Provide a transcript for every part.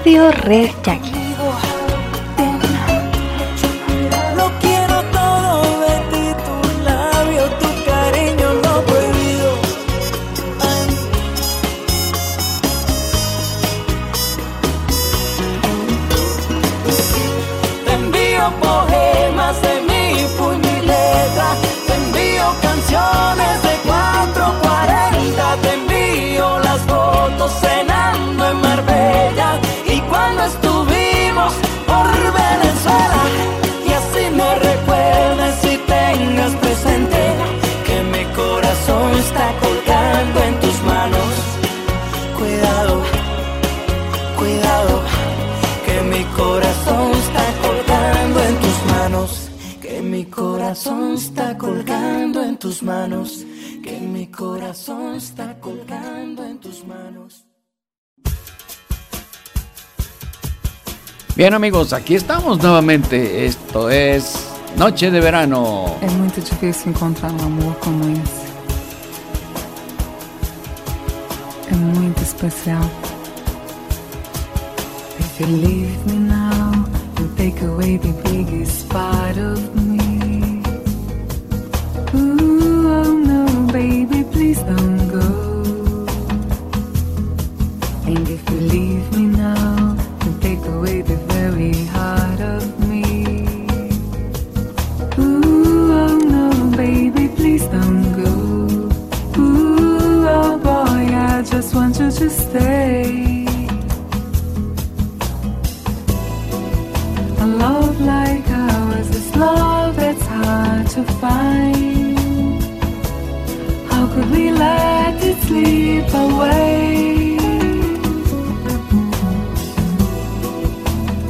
Radio Red Jackie. Tus manos. Que mi corazón está colgando en tus manos. Bien amigos, aquí estamos nuevamente. Esto es Noche de Verano. É muito difícil encontrar um amor como esse. É muito especial. If you leave me now, you take away the biggest part of me. To stay. A love like ours is love that's hard to find. How could we let it slip away?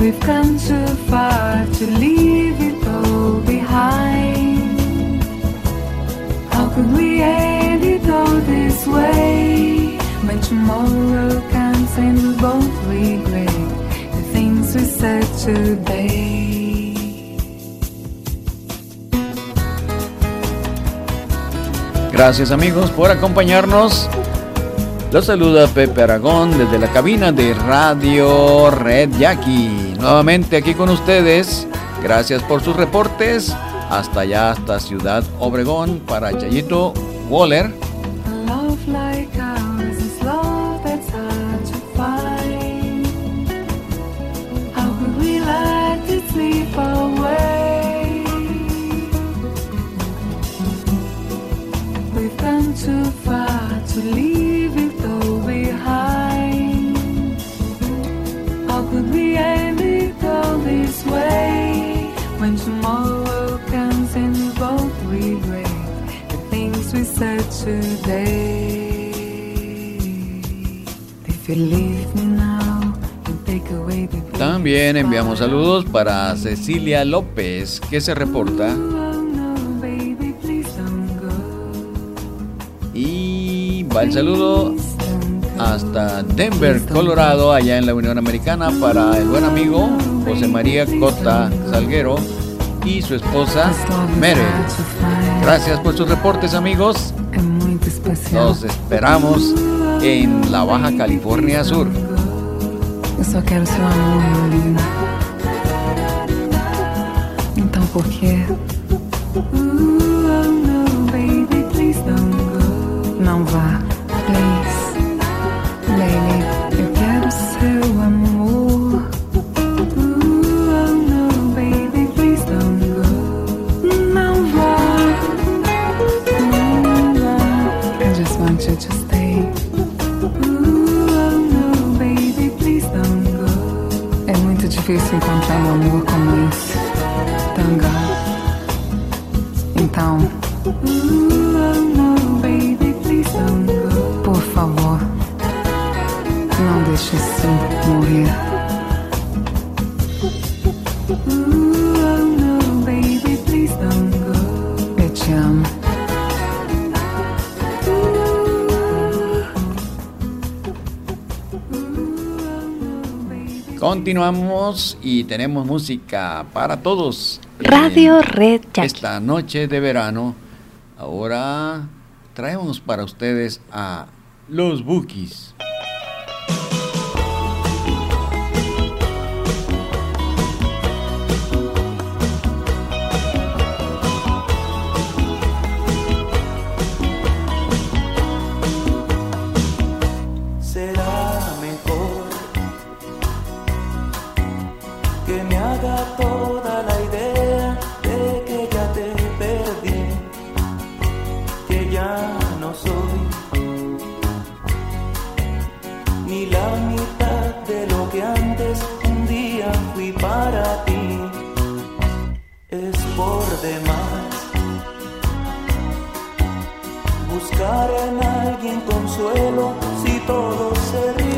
We've come too far to leave it all behind. How could we end it all this way? Gracias amigos por acompañarnos. Los saluda Pepe Aragón desde la cabina de Radio Red Jackie. Nuevamente aquí con ustedes. Gracias por sus reportes. Hasta allá, hasta Ciudad Obregón para Chayito Waller. Too far to leave it all behind. How could we end it all this way when tomorrow comes and we both regret the things we said today? If you leave me También enviamos saludos para Cecilia López, que se reporta Va el saludo hasta Denver, Colorado, allá en la Unión Americana, para el buen amigo José María Cota Salguero y su esposa Mere. Gracias por sus reportes, amigos. Nos esperamos en la Baja California Sur. Yo quero seu amor, Então por quê? Não vá, Continuamos y tenemos música para todos. Radio Red Jackie. Esta noche de verano. Ahora traemos para ustedes a los Bookies. Hasta que vuelva a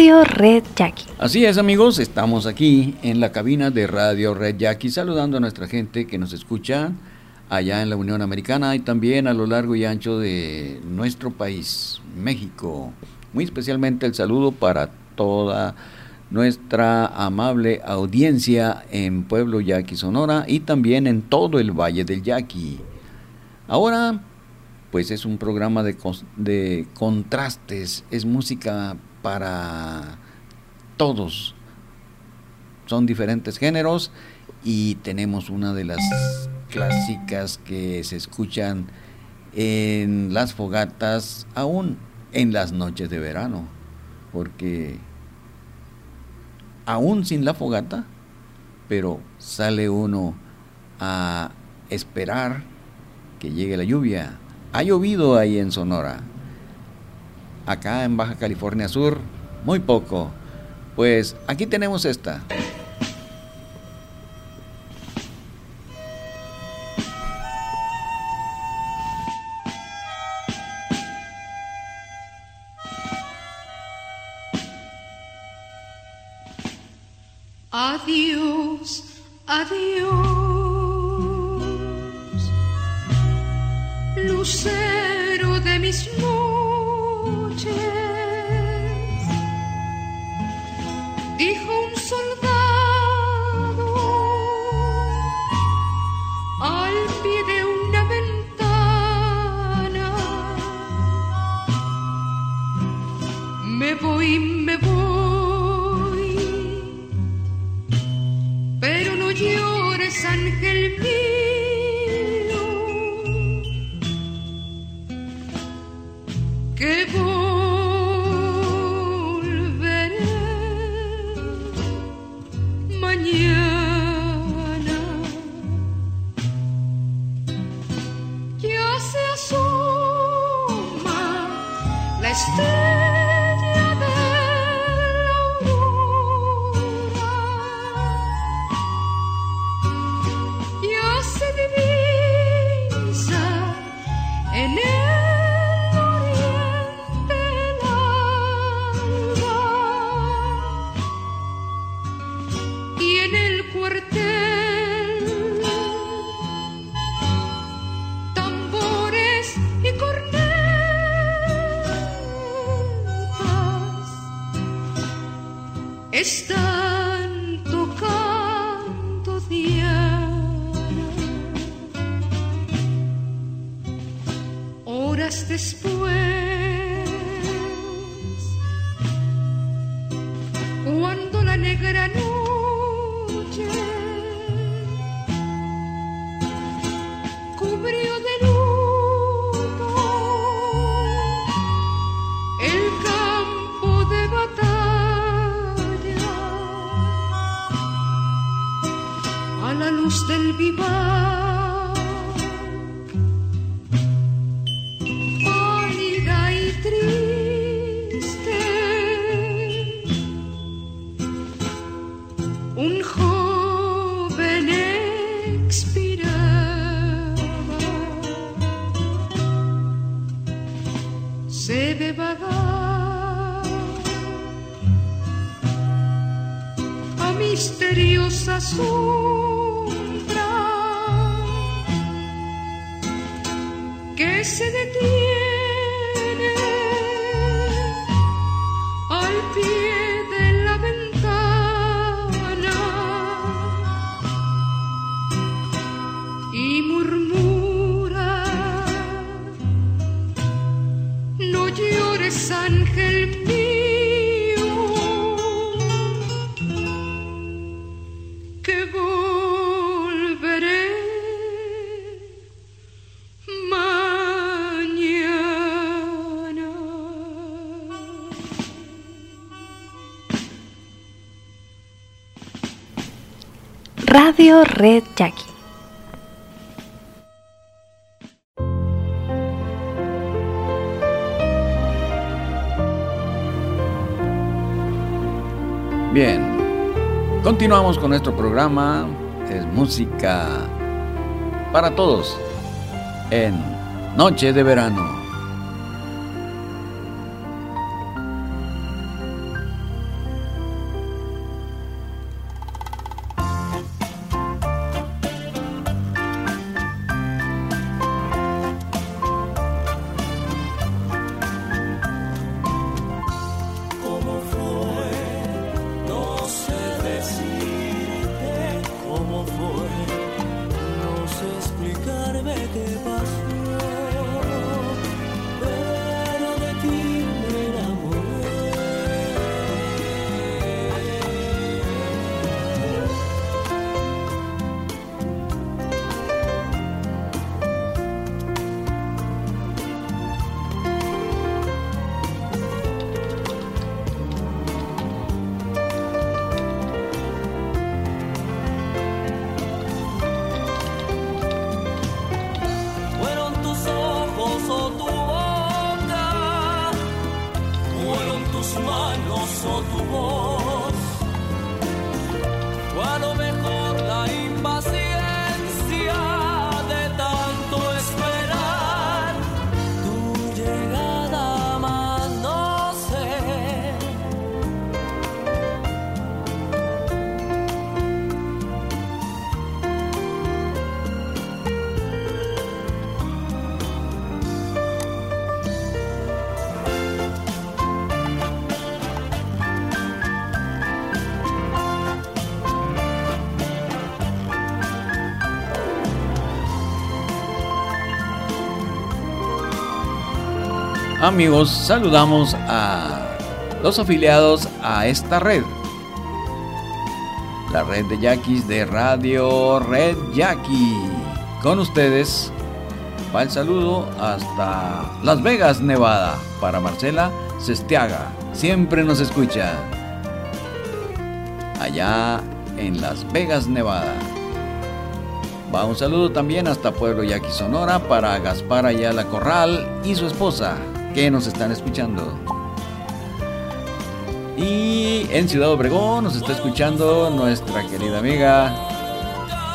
Radio Red Jackie. Así es amigos, estamos aquí en la cabina de Radio Red Jackie saludando a nuestra gente que nos escucha allá en la Unión Americana y también a lo largo y ancho de nuestro país, México. Muy especialmente el saludo para toda nuestra amable audiencia en Pueblo Yaqui, Sonora y también en todo el Valle del Yaqui. Ahora, pues es un programa de, contrastes, es música para todos. Son diferentes géneros y tenemos una de las clásicas que se escuchan en las fogatas, aún en las noches de verano, porque aún sin la fogata, pero sale uno a esperar que llegue la lluvia. Ha llovido ahí en Sonora. Acá en Baja California Sur, muy poco. Pues aquí tenemos esta. Radio Red Jackie. Bien, continuamos con nuestro programa. Es música para todos en Noche de Verano. Amigos, saludamos a los afiliados a esta red. La red de Yaquis de Radio Red Yaqui. Con ustedes va el saludo hasta Las Vegas, Nevada, para Marcela Sestiaga. Siempre nos escucha. Allá en Las Vegas, Nevada. Va un saludo también hasta Pueblo Yaqui, Sonora, para Gaspar Ayala Corral y su esposa, que nos están escuchando. Y en Ciudad Obregón nos está escuchando nuestra querida amiga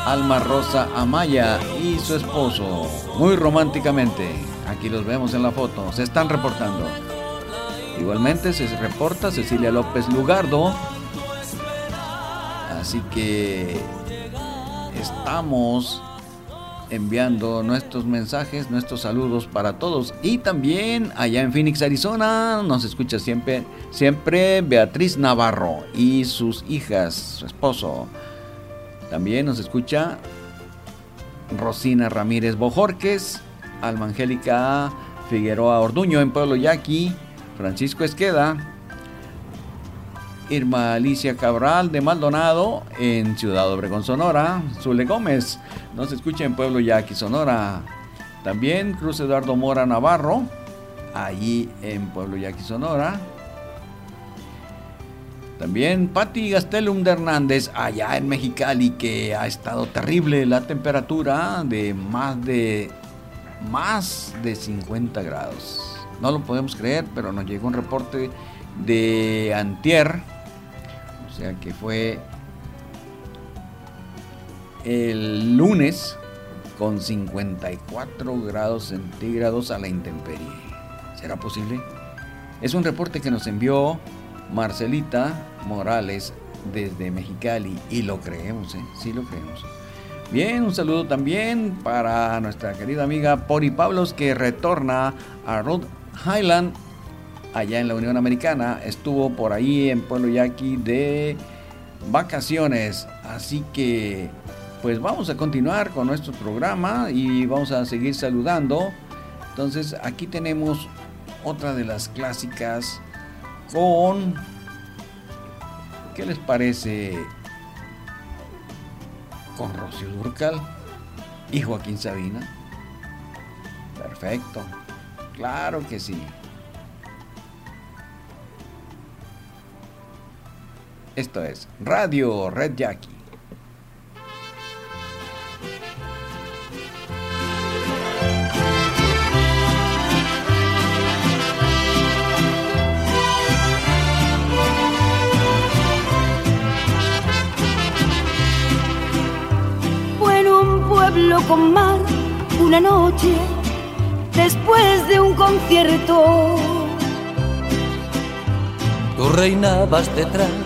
Alma Rosa Amaya y su esposo, muy románticamente. Aquí los vemos en la foto, se están reportando. Igualmente se reporta Cecilia López Lugardo. Así que estamos enviando nuestros mensajes, nuestros saludos para todos. Y también allá en Phoenix, Arizona, nos escucha siempre, siempre Beatriz Navarro y sus hijas, su esposo. También nos escucha Rosina Ramírez Bojorques, Alma Angélica Figueroa Orduño en Pueblo Yaqui, Francisco Esqueda, Irma Alicia Cabral de Maldonado en Ciudad Obregón, Sonora. Zule Gómez nos escucha en Pueblo Yaqui, Sonora. También Cruz Eduardo Mora Navarro, allí en Pueblo Yaqui, Sonora. También Patti Gastelum de Hernández, allá en Mexicali, que ha estado terrible la temperatura de más de más de 50 grados. No lo podemos creer, pero nos llegó un reporte de Antier, o sea que fue el lunes con 54 grados centígrados a la intemperie. ¿Será posible? Es un reporte que nos envió Marcelita Morales desde Mexicali y lo creemos, ¿eh? sí lo creemos. Bien, un saludo también para nuestra querida amiga Pori Pablos que retorna a Rhode Highland allá en la Unión Americana. Estuvo por ahí en Pueblo Yaqui de vacaciones. Así que, pues vamos a continuar con nuestro programa y vamos a seguir saludando. Entonces, aquí tenemos otra de las clásicas con... ¿Qué les parece? Con Rocío Durcal y Joaquín Sabina. Perfecto. Claro que sí. Esto es Radio Red Jackie. con mar una noche después de un concierto. Tú reinabas detrás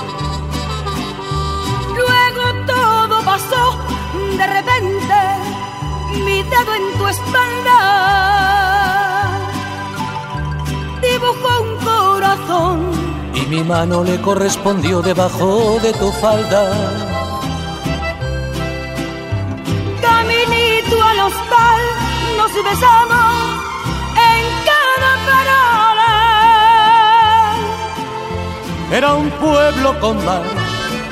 De repente, mi dedo en tu espalda dibujó un corazón. Y mi mano le correspondió debajo de tu falda. Caminito al hostal, nos besamos en cada parola. Era un pueblo con mar.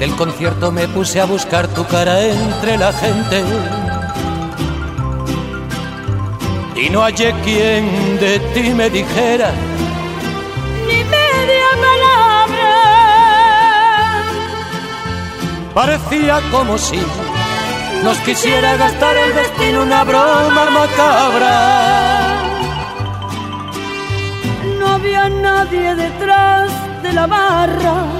del concierto me puse a buscar tu cara entre la gente. Y no hallé quien de ti me dijera Ni media palabra. Parecía como si nos quisiera gastar el destino una broma macabra. No había nadie detrás de la barra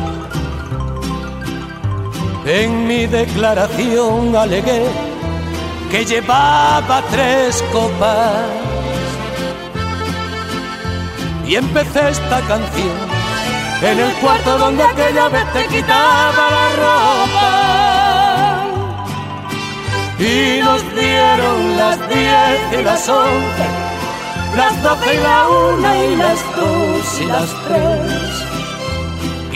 En mi declaración alegué que llevaba tres copas. Y empecé esta canción en el cuarto donde aquella vez te quitaba la ropa. Y nos dieron las diez y las once, las doce y la una y las dos y las tres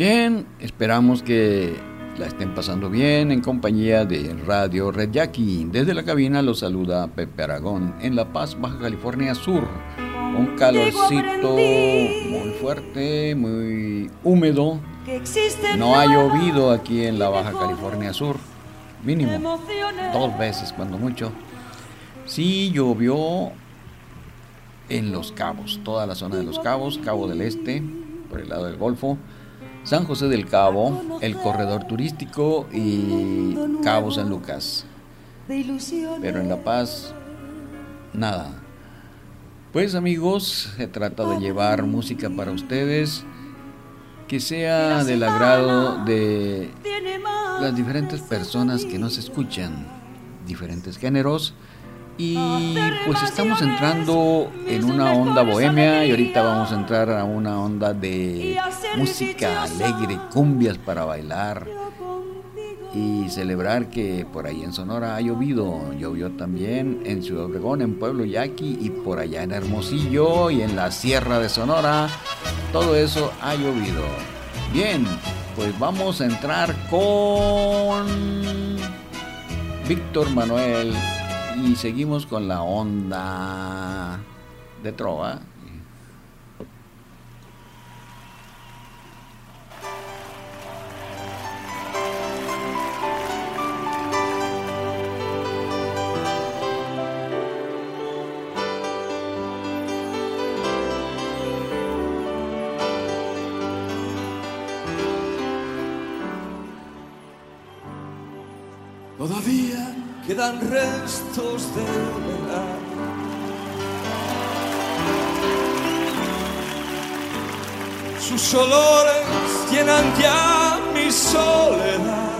Bien, esperamos que la estén pasando bien en compañía de Radio Red Jackie. Desde la cabina los saluda Pepe Aragón en La Paz, Baja California Sur. Un calorcito muy fuerte, muy húmedo. No ha llovido aquí en la Baja California Sur, mínimo dos veces cuando mucho. Sí llovió en Los Cabos, toda la zona de Los Cabos, Cabo del Este, por el lado del Golfo San José del Cabo, el corredor turístico y Cabo San Lucas. Pero en La Paz, nada. Pues amigos, se trata de llevar música para ustedes que sea del agrado de las diferentes personas que nos escuchan, diferentes géneros y pues estamos entrando en una onda bohemia y ahorita vamos a entrar a una onda de música alegre, cumbias para bailar y celebrar que por ahí en Sonora ha llovido. Llovió también en Ciudad Obregón, en Pueblo Yaqui y por allá en Hermosillo y en la Sierra de Sonora. Todo eso ha llovido. Bien, pues vamos a entrar con Víctor Manuel y seguimos con la onda de trova. Todavía quedan restos de verdad. Sus olores llenan ya mi soledad.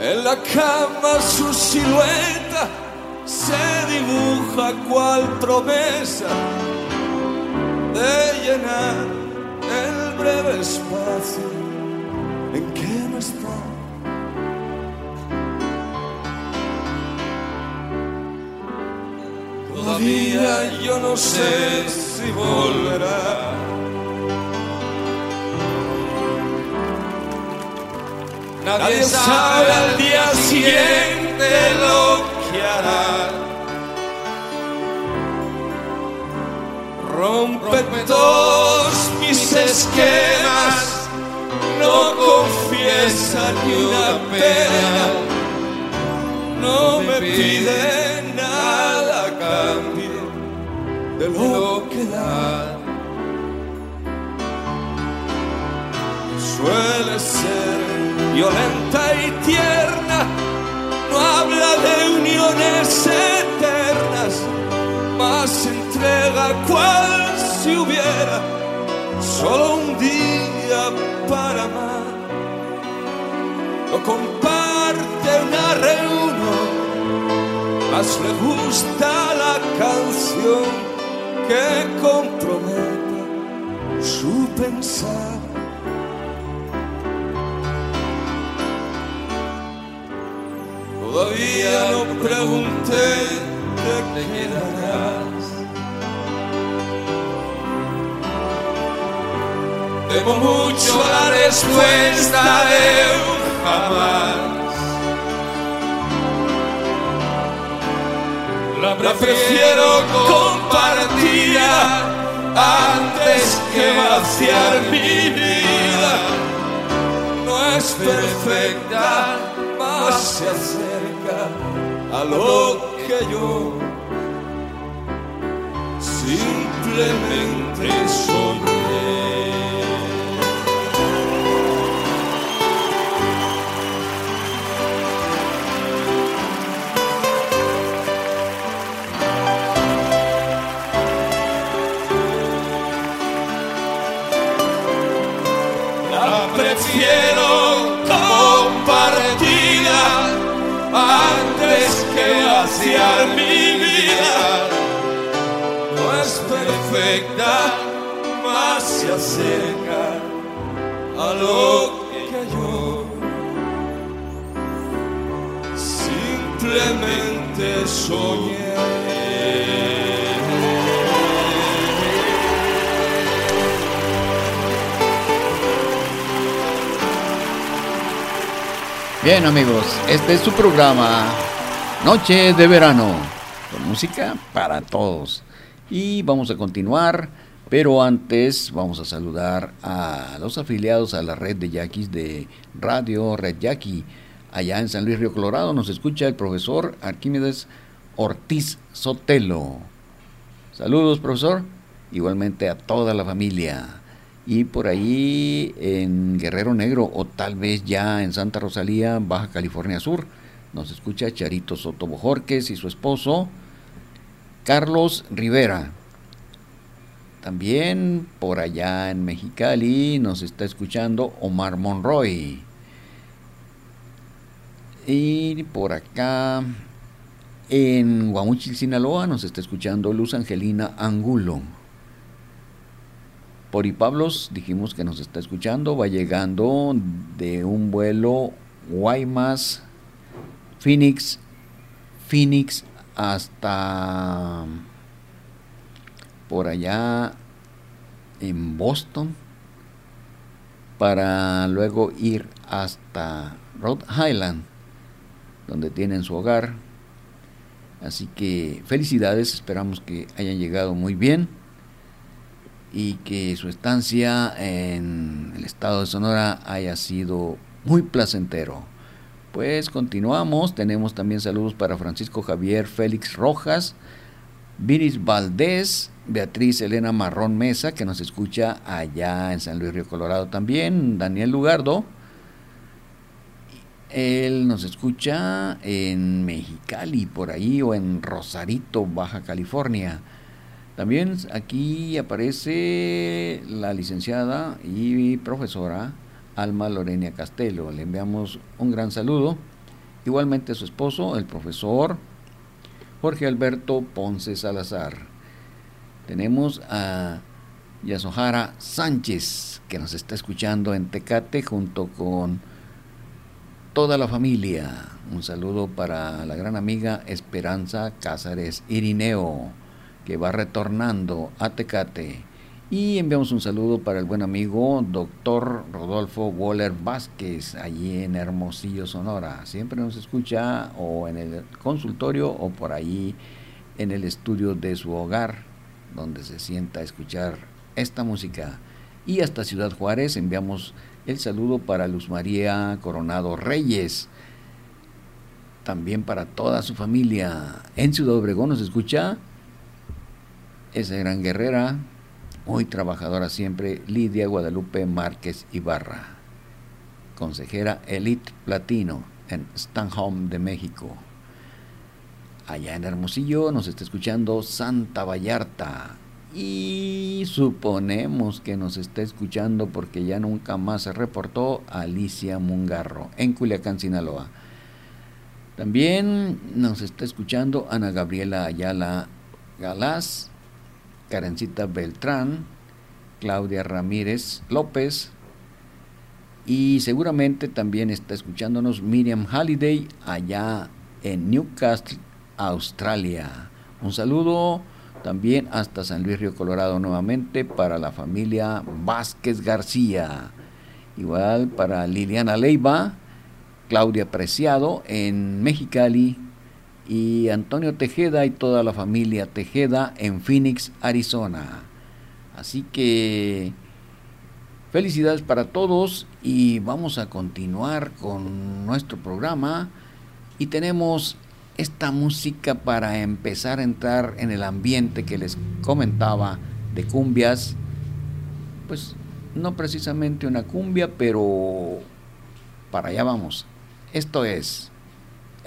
En la cama su silueta se dibuja cual promesa de llenar el breve espacio en que no está. Todavía yo no sé si volverá. Nadie sabe al día siguiente lo que hará. Rompe todos mis esquemas no confiesa ni una pena, no me pide nada a cambio de lo que da. Suele ser violenta y tierna, no habla de uniones eternas, más entrega cual si hubiera solo un día para amar. Lo comparte una reunión, más le gusta la canción que comprometa su pensar. Todavía no pregunté de qué quedarás. Debo mucho a la respuesta de un jamás. La prefiero compartida antes que vaciar mi vida. No es perfecta, más se acerca a lo que yo simplemente soñé. Antes que vaciar mi vida. No es perfecta, más se acerca a lo que yo simplemente soñé. Bien amigos, este es su programa Noche de Verano, con música para todos. Y vamos a continuar, pero antes vamos a saludar a los afiliados a la red de yaquis de Radio Red Yaqui. Allá en San Luis Río Colorado nos escucha el profesor Arquímedes Ortiz Sotelo. Saludos, profesor. Igualmente a toda la familia. Y por ahí en Guerrero Negro o tal vez ya en Santa Rosalía, Baja California Sur, nos escucha Charito Soto Bojorques y su esposo Carlos Rivera. También por allá en Mexicali nos está escuchando Omar Monroy. Y por acá en Guamuchil, Sinaloa, nos está escuchando Luz Angelina Angulo. Por Pablos dijimos que nos está escuchando, va llegando de un vuelo Guaymas, Phoenix, Phoenix hasta por allá en Boston para luego ir hasta Rhode Island, donde tienen su hogar. Así que felicidades, esperamos que hayan llegado muy bien y que su estancia en el estado de Sonora haya sido muy placentero. Pues continuamos, tenemos también saludos para Francisco Javier Félix Rojas, Viris Valdés, Beatriz Elena Marrón Mesa, que nos escucha allá en San Luis Río Colorado también, Daniel Lugardo, él nos escucha en Mexicali, por ahí, o en Rosarito, Baja California. También aquí aparece la licenciada y profesora Alma Lorenia Castelo. Le enviamos un gran saludo. Igualmente su esposo, el profesor Jorge Alberto Ponce Salazar. Tenemos a Yasohara Sánchez, que nos está escuchando en Tecate junto con toda la familia. Un saludo para la gran amiga Esperanza Cázares Irineo que va retornando a Tecate. Y enviamos un saludo para el buen amigo doctor Rodolfo Waller Vázquez, allí en Hermosillo, Sonora. Siempre nos escucha o en el consultorio o por ahí en el estudio de su hogar, donde se sienta a escuchar esta música. Y hasta Ciudad Juárez enviamos el saludo para Luz María Coronado Reyes. También para toda su familia. En Ciudad Obregón nos escucha esa gran guerrera, muy trabajadora siempre, Lidia Guadalupe Márquez Ibarra, consejera Elite Platino en Stanholm de México. Allá en Hermosillo nos está escuchando Santa Vallarta y suponemos que nos está escuchando porque ya nunca más se reportó Alicia Mungarro en Culiacán, Sinaloa. También nos está escuchando Ana Gabriela Ayala Galás Karencita Beltrán, Claudia Ramírez López y seguramente también está escuchándonos Miriam Halliday allá en Newcastle, Australia. Un saludo también hasta San Luis Río Colorado nuevamente para la familia Vázquez García. Igual para Liliana Leiva, Claudia Preciado en Mexicali, y Antonio Tejeda y toda la familia Tejeda en Phoenix, Arizona. Así que felicidades para todos y vamos a continuar con nuestro programa y tenemos esta música para empezar a entrar en el ambiente que les comentaba de cumbias, pues no precisamente una cumbia, pero para allá vamos. Esto es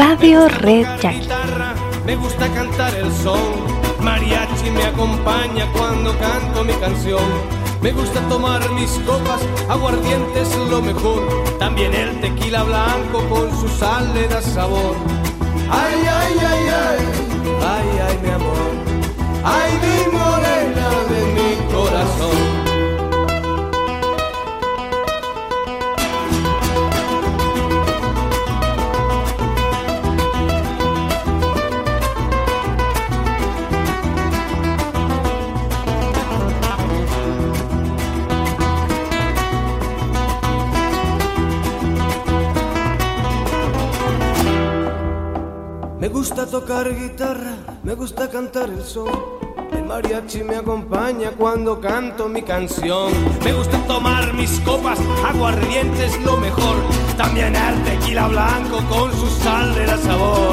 Radio Red Jackie. Me gusta cantar el son mariachi me acompaña cuando canto mi canción. Me gusta tomar mis copas, aguardiente es lo mejor. También el tequila blanco con su sal le da sabor. Ay, ay, ay, ay, ay, ay, mi amor. Ay, mi morena de mi corazón. Me gusta tocar guitarra, me gusta cantar el son. El mariachi me acompaña cuando canto mi canción. Me gusta tomar mis copas, aguardiente es lo mejor. También el tequila blanco con su sal de la sabor.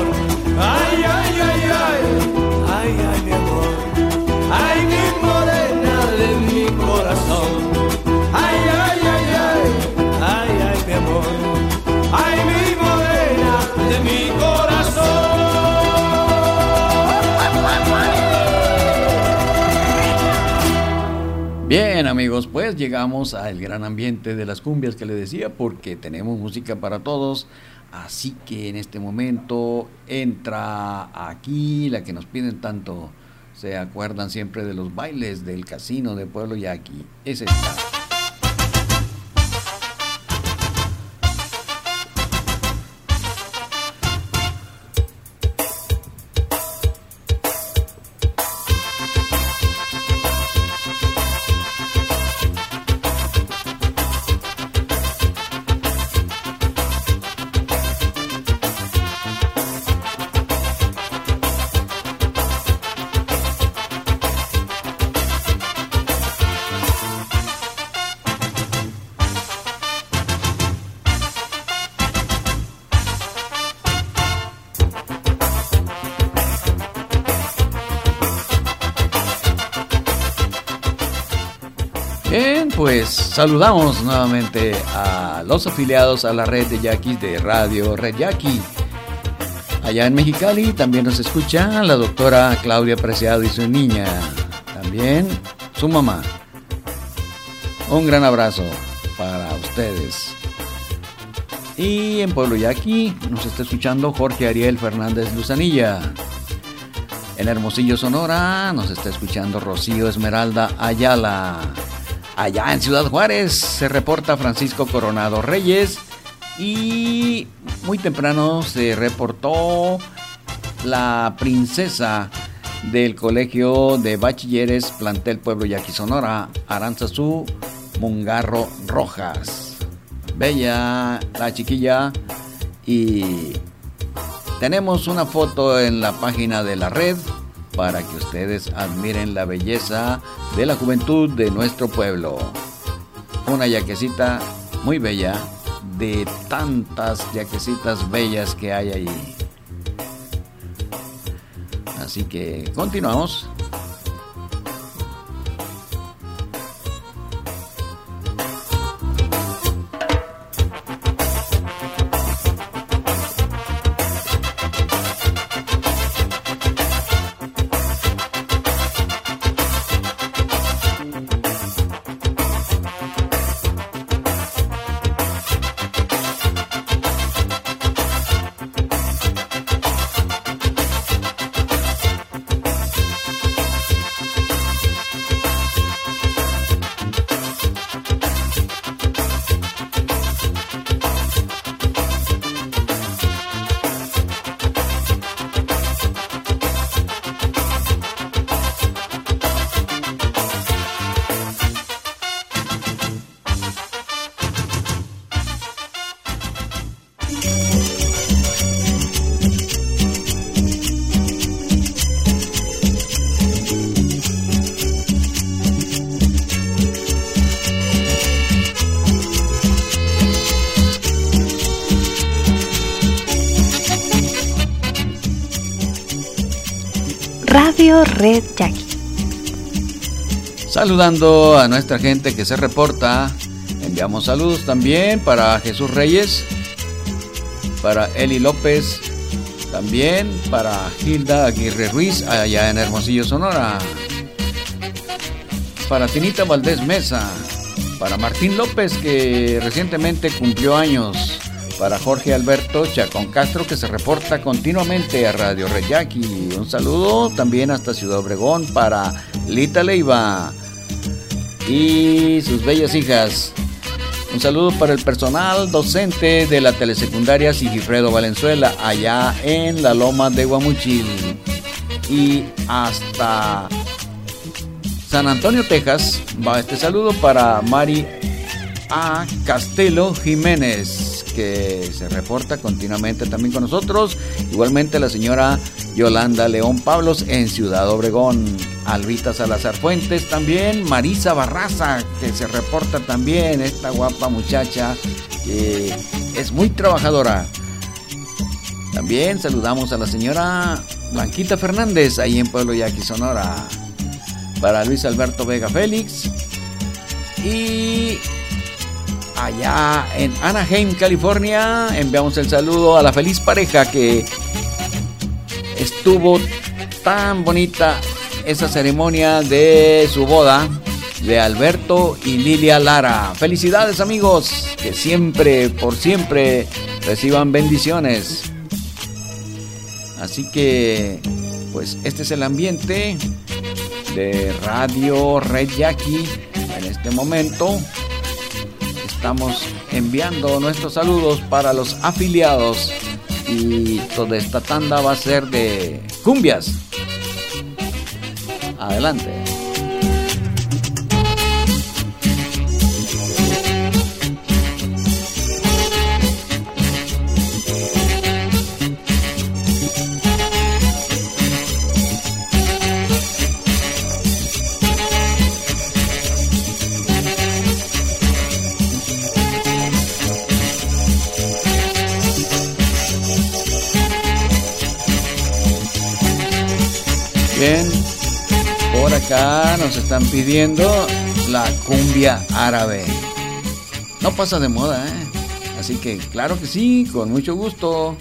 Bien amigos, pues llegamos al gran ambiente de las cumbias que le decía porque tenemos música para todos. Así que en este momento entra aquí la que nos piden tanto. Se acuerdan siempre de los bailes del casino de Pueblo Yaqui. Es esta. Saludamos nuevamente a los afiliados a la red de Yaquis de Radio Red Yaqui. Allá en Mexicali también nos escucha la doctora Claudia Preciado y su niña. También su mamá. Un gran abrazo para ustedes. Y en Pueblo Yaqui nos está escuchando Jorge Ariel Fernández Luzanilla. En Hermosillo, Sonora, nos está escuchando Rocío Esmeralda Ayala. Allá en Ciudad Juárez se reporta Francisco Coronado Reyes y muy temprano se reportó la princesa del Colegio de Bachilleres Plantel Pueblo Yaqui Sonora, Aranzazú Mungarro Rojas. Bella la chiquilla y tenemos una foto en la página de la red para que ustedes admiren la belleza de la juventud de nuestro pueblo. Una yaquecita muy bella de tantas yaquecitas bellas que hay ahí. Así que continuamos. Red Jackie. Saludando a nuestra gente que se reporta. Enviamos saludos también para Jesús Reyes, para Eli López, También para Hilda Aguirre Ruiz, allá en Hermosillo, Sonora. Para Tinita Valdés Mesa. Para Martín López, que recientemente cumplió años. Para Jorge Alberto Chacón Castro, que se reporta continuamente a Radio Reyaki. Un saludo también hasta Ciudad Obregón para Lita Leiva y sus bellas hijas. Un saludo para el personal docente de la telesecundaria Sigifredo Valenzuela, allá en la Loma de Guamuchil. Y hasta San Antonio, Texas, va este saludo para Mari A. Castelo Jiménez, que se reporta continuamente también con nosotros. Igualmente la señora Yolanda León Pablos en Ciudad Obregón. Albita Salazar Fuentes también, Marisa Barraza, que se reporta también, esta guapa muchacha que es muy trabajadora. También saludamos a la señora Blanquita Fernández, ahí en Pueblo Yaqui, Sonora. Para Luis Alberto Vega Félix. Y allá en Anaheim, California, enviamos el saludo a la feliz pareja que estuvo tan bonita esa ceremonia de su boda de Alberto y Lilia Lara. Felicidades amigos, que siempre, por siempre, reciban bendiciones. Así que, pues este es el ambiente de Radio Red Yaqui en este momento. Estamos enviando nuestros saludos para los afiliados y toda esta tanda va a ser de cumbias. Adelante. Nos están pidiendo la cumbia árabe. No pasa de moda, ¿eh? Así que claro que sí, con mucho gusto.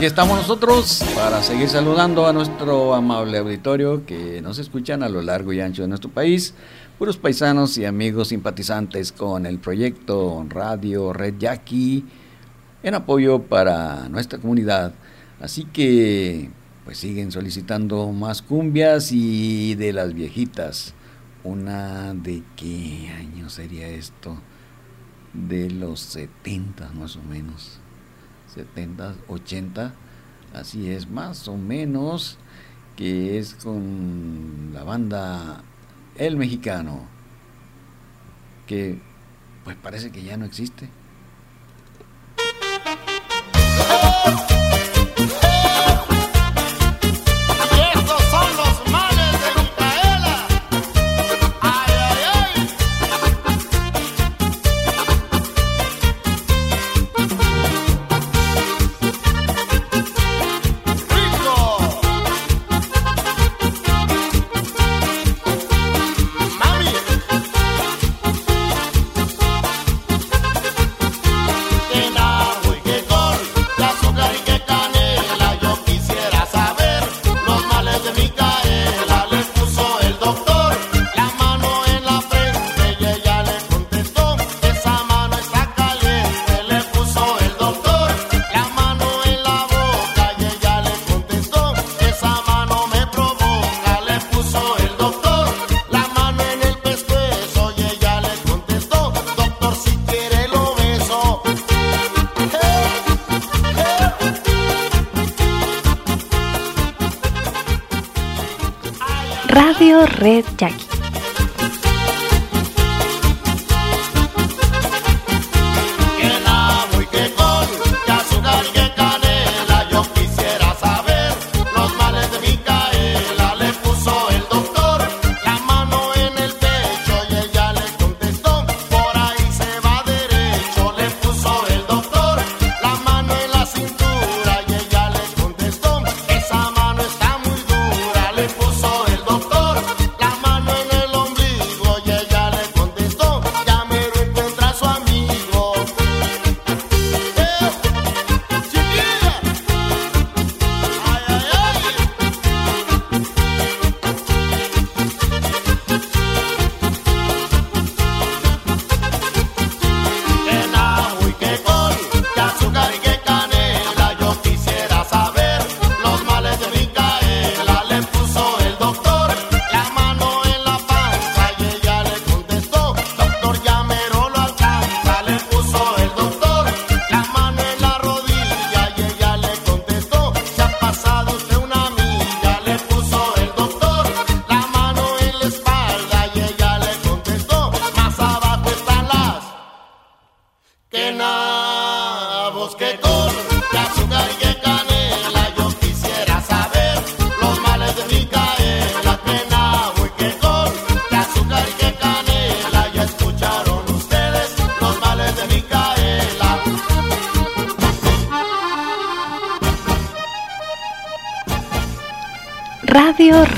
Aquí estamos nosotros para seguir saludando a nuestro amable auditorio que nos escuchan a lo largo y ancho de nuestro país, puros paisanos y amigos simpatizantes con el proyecto Radio Red Yaqui en apoyo para nuestra comunidad. Así que pues siguen solicitando más cumbias y de las viejitas. Una de qué año sería esto? De los 70 más o menos. 70, 80, así es, más o menos, que es con la banda El Mexicano, que pues parece que ya no existe. Red Jackie.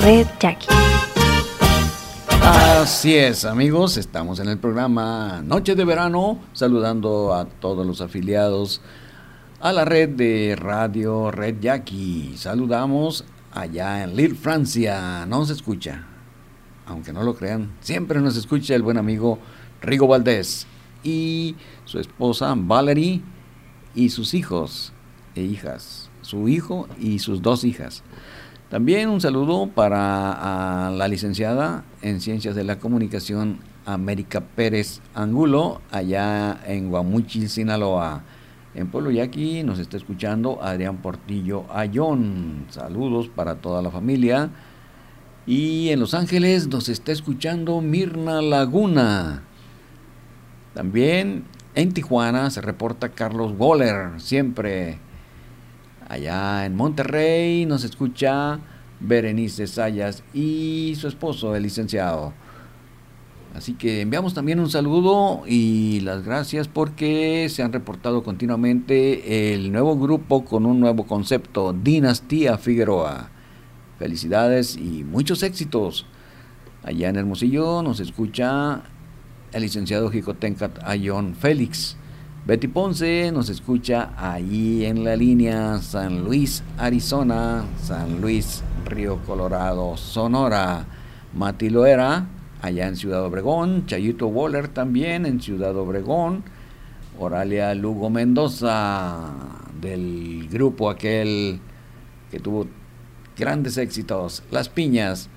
Red Jackie. Así es, amigos, estamos en el programa Noche de Verano, saludando a todos los afiliados a la red de Radio Red Jackie. Saludamos allá en Lille, Francia. No se escucha, aunque no lo crean, siempre nos escucha el buen amigo Rigo Valdés y su esposa Valerie y sus hijos e hijas, su hijo y sus dos hijas. También un saludo para la licenciada en Ciencias de la Comunicación América Pérez Angulo, allá en Guamuchil, Sinaloa. En Pueblo Yaqui nos está escuchando Adrián Portillo Ayón. Saludos para toda la familia. Y en Los Ángeles nos está escuchando Mirna Laguna. También en Tijuana se reporta Carlos Waller, siempre Allá en Monterrey nos escucha Berenice Sayas y su esposo, el licenciado. Así que enviamos también un saludo y las gracias porque se han reportado continuamente el nuevo grupo con un nuevo concepto, Dinastía Figueroa. Felicidades y muchos éxitos. Allá en Hermosillo nos escucha el licenciado Jicotencat Ayón Félix. Betty Ponce nos escucha ahí en la línea San Luis, Arizona, San Luis, Río Colorado, Sonora. Mati Loera allá en Ciudad Obregón, Chayito Waller también en Ciudad Obregón, Oralia Lugo Mendoza del grupo aquel que tuvo grandes éxitos, Las Piñas.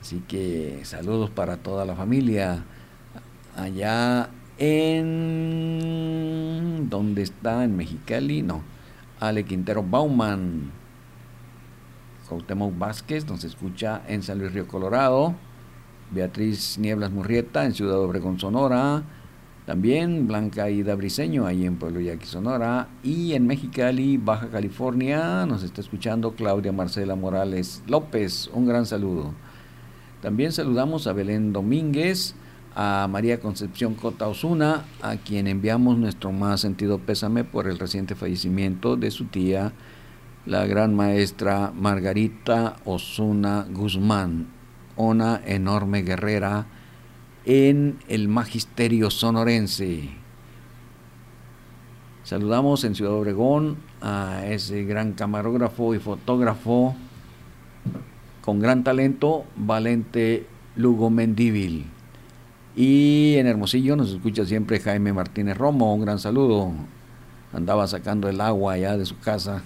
Así que saludos para toda la familia allá en ¿dónde está? En Mexicali, no. Ale Quintero Bauman. Cuauhtémoc Vázquez nos escucha en San Luis Río Colorado. Beatriz Nieblas Murrieta en Ciudad Obregón, Sonora. También Blanca Ida Briseño ahí en Pueblo Yaqui, Sonora. Y en Mexicali, Baja California, nos está escuchando Claudia Marcela Morales López. Un gran saludo. También saludamos a Belén Domínguez, a María Concepción Cota Osuna, a quien enviamos nuestro más sentido pésame por el reciente fallecimiento de su tía, la gran maestra Margarita Osuna Guzmán una enorme guerrera en el magisterio sonorense. Saludamos en Ciudad Obregón a ese gran camarógrafo y fotógrafo con gran talento, Valente Lugo Mendíbil. Y en Hermosillo nos escucha siempre Jaime Martínez Romo, un gran saludo. Andaba sacando el agua allá de su casa.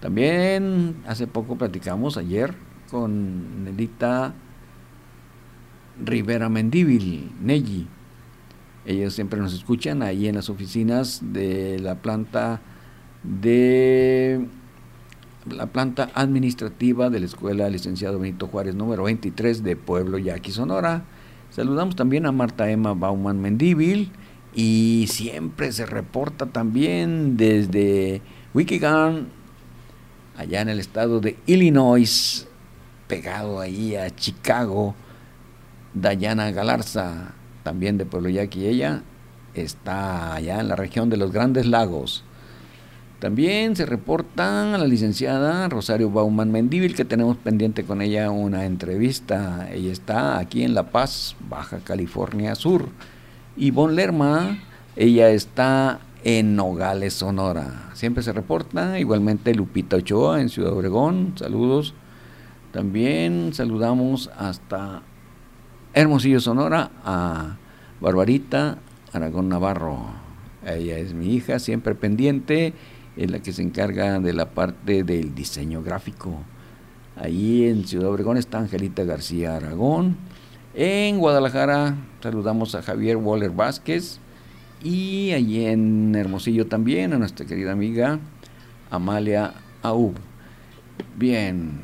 También hace poco platicamos ayer con Nelita Rivera Mendíbil, Nelly. Ellos siempre nos escuchan ahí en las oficinas de la planta de la planta administrativa de la Escuela Licenciado Benito Juárez número 23 de Pueblo Yaqui, Sonora. Saludamos también a Marta Emma Bauman Mendíbil y siempre se reporta también desde Wikigan, allá en el estado de Illinois, pegado ahí a Chicago, Dayana Galarza, también de Pueblo Yaqui, ella está allá en la región de los Grandes Lagos. También se reporta a la licenciada Rosario Bauman Mendíbil, que tenemos pendiente con ella una entrevista. Ella está aquí en La Paz, Baja California Sur. Y Bon Lerma, ella está en Nogales, Sonora. Siempre se reporta. Igualmente Lupita Ochoa en Ciudad Obregón. Saludos. También saludamos hasta Hermosillo, Sonora, a Barbarita Aragón Navarro. Ella es mi hija, siempre pendiente, es la que se encarga de la parte del diseño gráfico. Ahí en Ciudad Obregón está Angelita García Aragón. En Guadalajara saludamos a Javier Waller Vázquez. Y allí en Hermosillo también a nuestra querida amiga Amalia Aub. Bien,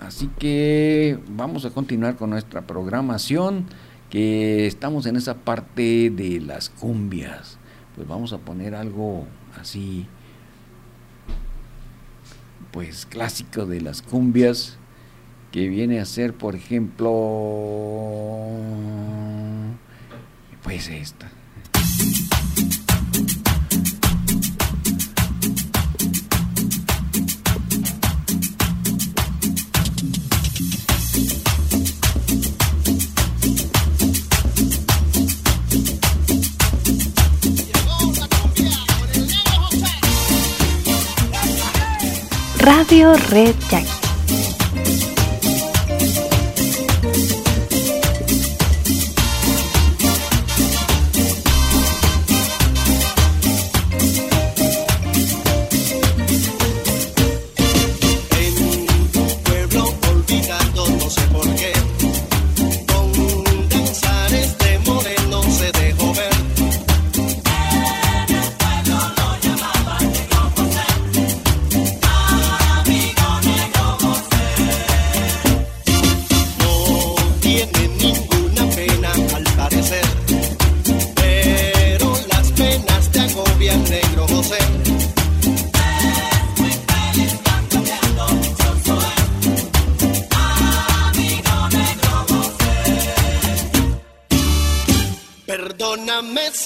Así que vamos a continuar con nuestra programación, que estamos en esa parte de las cumbias. Pues vamos a poner algo así, pues clásico de las cumbias, que viene a ser, por ejemplo, pues esta. Radio Red Jack.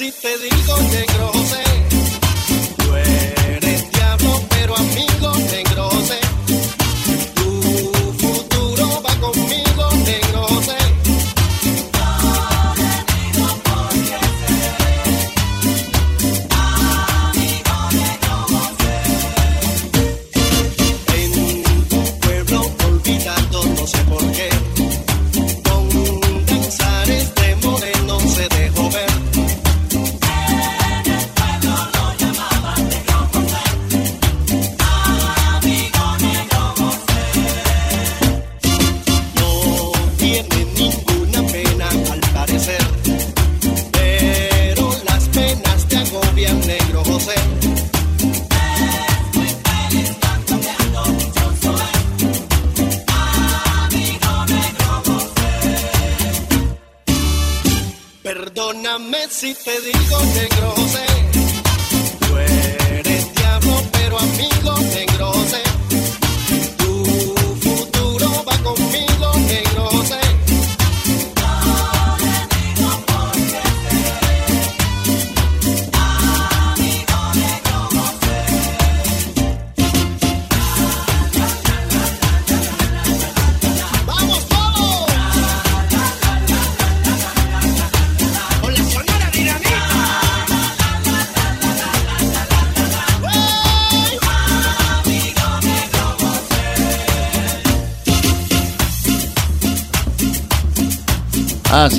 si te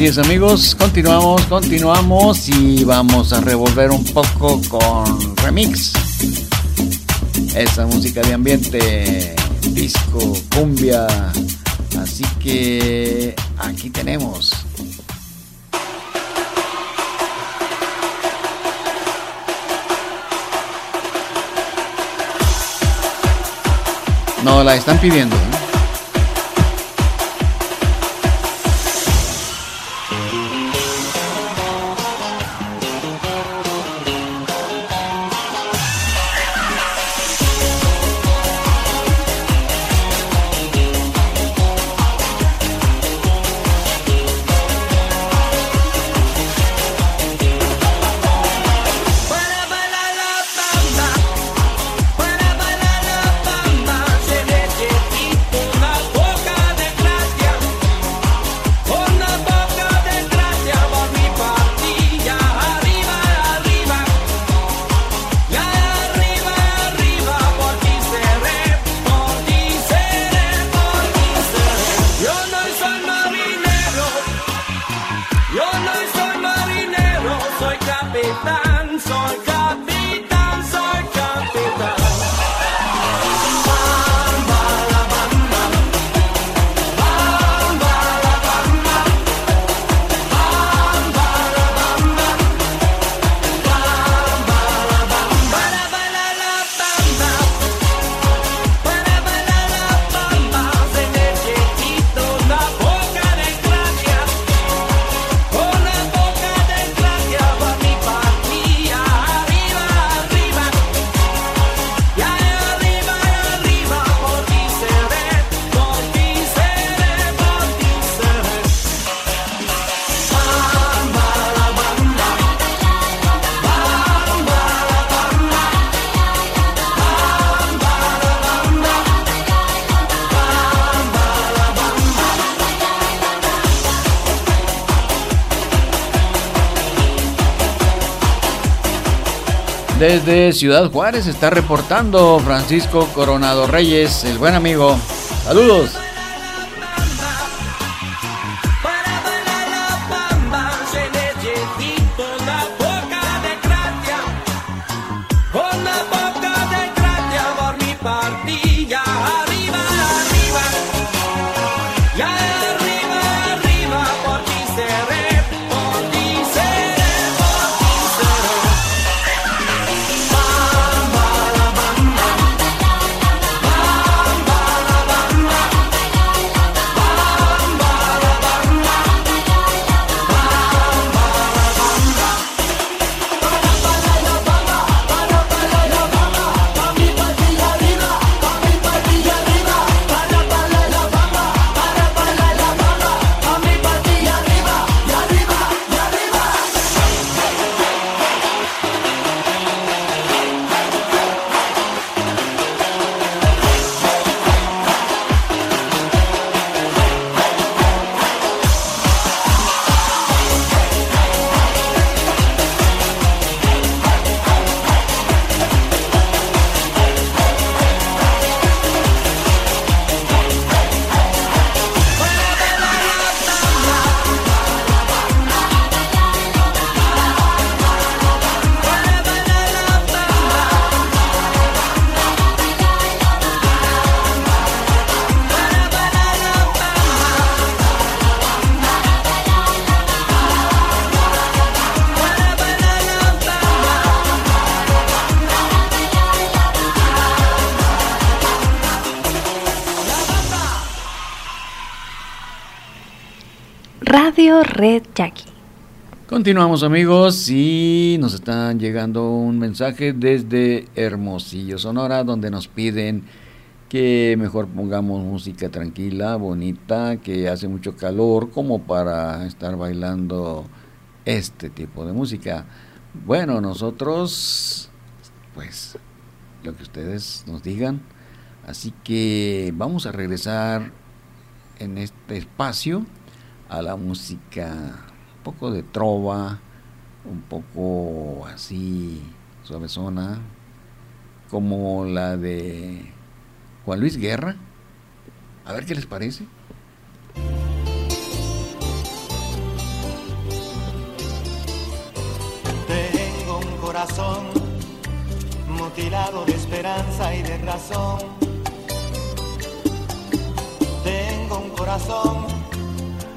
Amigos, continuamos, continuamos y vamos a revolver un poco con remix. Esa música de ambiente, disco, cumbia. Así que aquí tenemos No, la están pidiendo. ¿eh? soy Desde Ciudad Juárez está reportando Francisco Coronado Reyes, el buen amigo. Saludos. Red Jackie. Continuamos amigos y nos están llegando un mensaje desde Hermosillo, Sonora, donde nos piden que mejor pongamos música tranquila, bonita, que hace mucho calor como para estar bailando este tipo de música. Bueno, nosotros, pues, lo que ustedes nos digan. Así que vamos a regresar en este espacio a la música un poco de trova, un poco así suavezona, como la de Juan Luis Guerra. A ver qué les parece. Tengo un corazón mutilado de esperanza y de razón. Tengo un corazón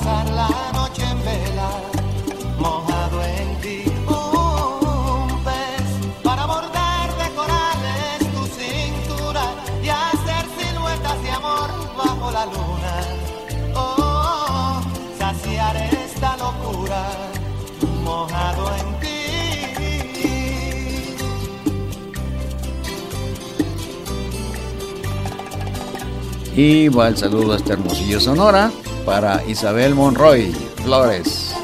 pasar la noche en vela, mojado en ti. Un pez para bordar de corales tu cintura y hacer siluetas de amor bajo la luna. Oh, saciar esta locura, mojado en ti. Y va el saludo hasta Hermosillo, Sonora, para Isabel Monroy Flores.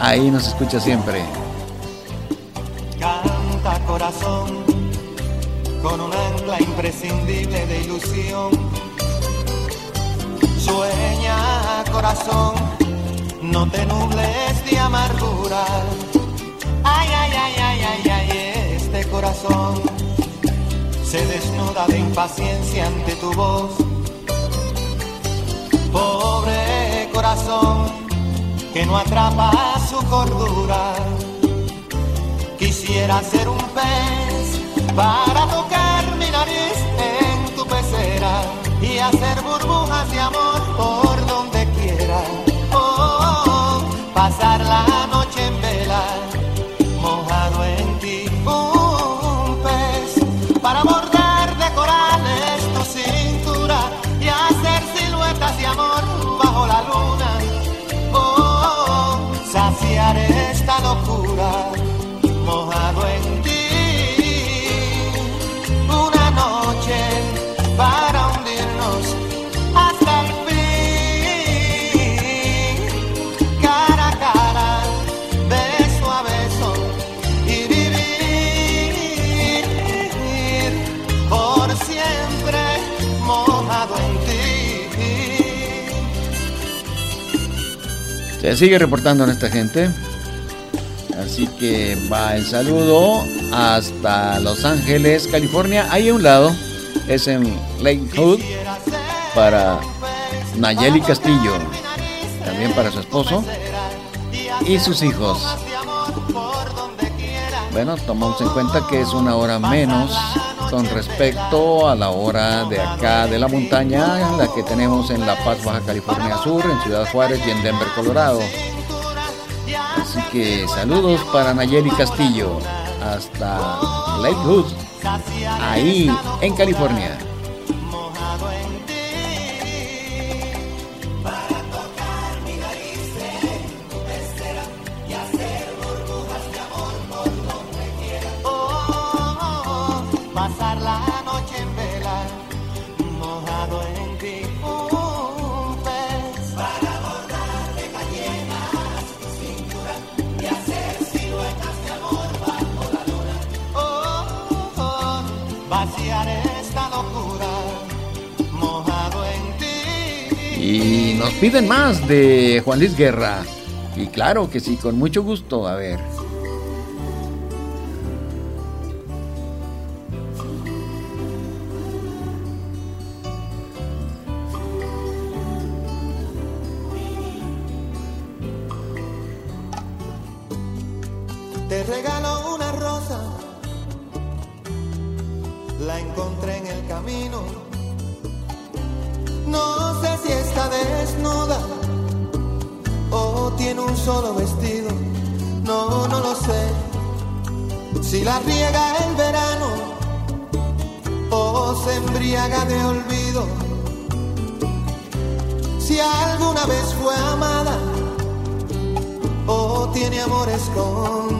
Ahí nos escucha siempre. Canta corazón con un ancla imprescindible de ilusión. Sueña corazón, no te nubles de amargura. Ay, ay, ay, ay, ay, ay, este corazón se desnuda de impaciencia ante tu voz. Pobre corazón que no atrapa su cordura. Quisiera ser un pez para tocar mi nariz en tu pecera y hacer burbujas de amor por Se sigue reportando en esta gente. Así que va el saludo hasta Los Ángeles, California. Ahí a un lado es en Lakewood para Nayeli Castillo. También para su esposo y sus hijos. Bueno, tomamos en cuenta que es una hora menos con respecto a la hora de acá de la montaña, la que tenemos en La Paz, Baja California Sur, en Ciudad Juárez y en Denver, Colorado. Así que saludos para Nayeli Castillo hasta Lakewood, ahí en California. Piden más de Juan Luis Guerra. Y claro que sí, con mucho gusto. A ver. amor escondido.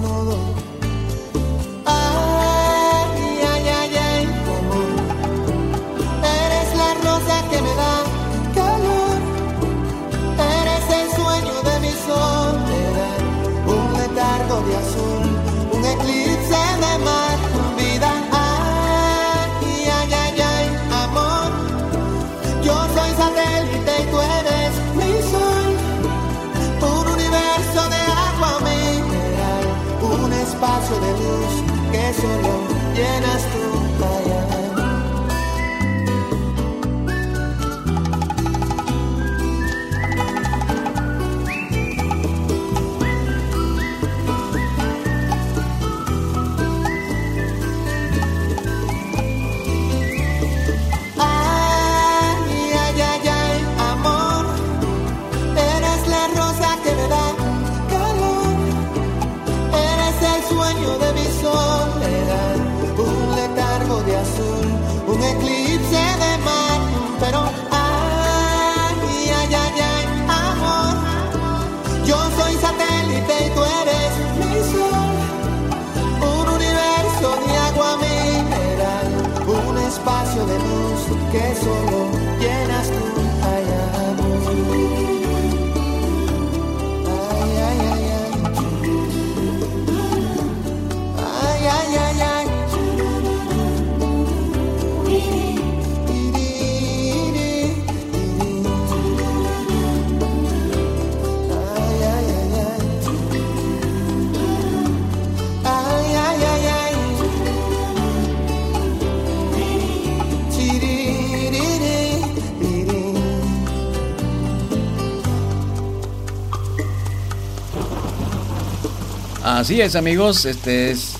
Así es, amigos, este es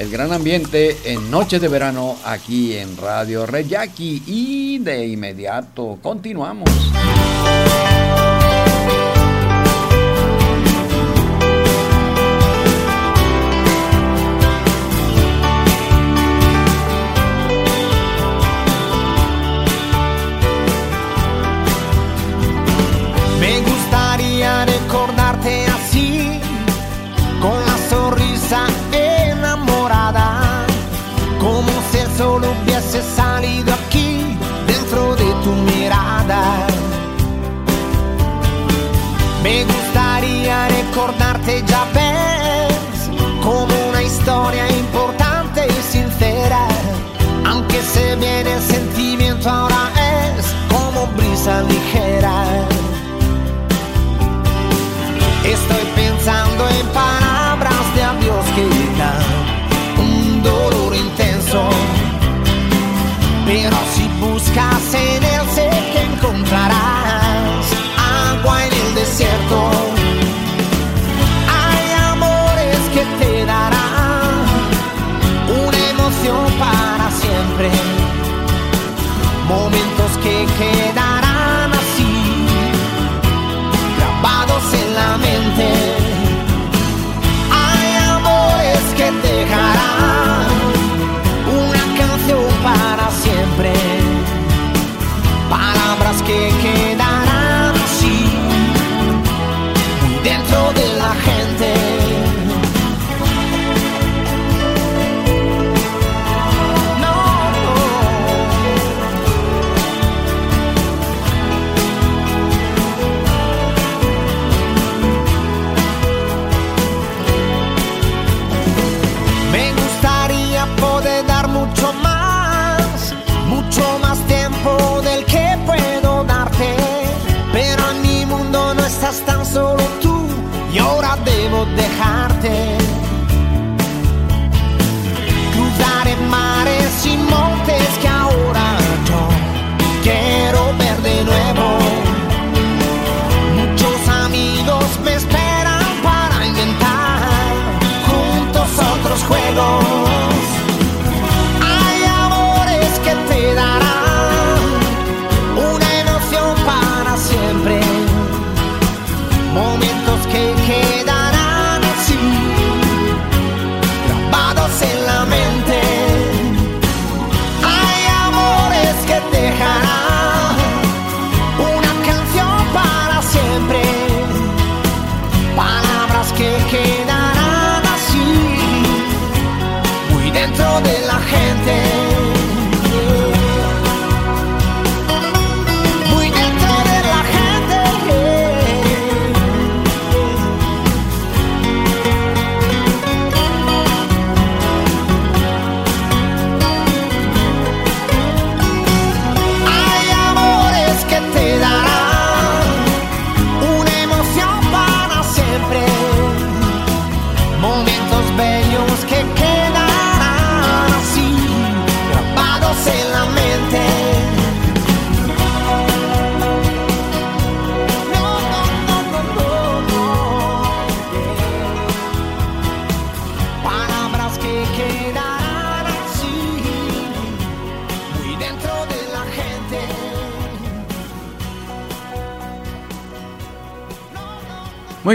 el gran ambiente en Noche de Verano aquí en Radio Red y de inmediato continuamos.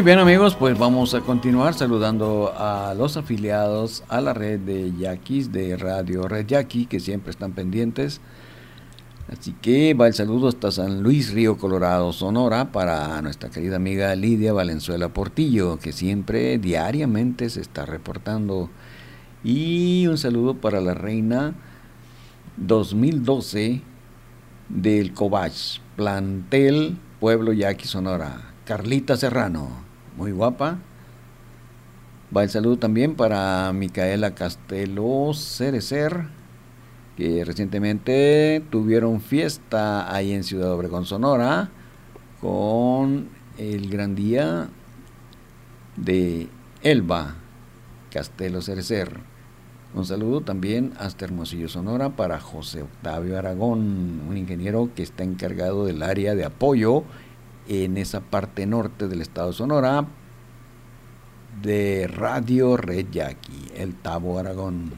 Muy bien amigos, pues vamos a continuar saludando a los afiliados a la red de Yaquis de Radio Red Yaqui que siempre están pendientes. Así que va el saludo hasta San Luis Río Colorado, Sonora, para nuestra querida amiga Lidia Valenzuela Portillo, que siempre diariamente se está reportando. Y un saludo para la reina 2012 del Cobach, plantel Pueblo Yaqui Sonora, Carlita Serrano, muy guapa. Va el saludo también para Micaela Castelo Cerecer, que recientemente tuvieron fiesta ahí en Ciudad Obregón, Sonora, con el gran día de Elba Castelo Cerecer. Un saludo también hasta Hermosillo, Sonora, para José Octavio Aragón, un ingeniero que está encargado del área de apoyo en esa parte norte del estado de Sonora de Radio Red Yaqui, el Tabo Aragón.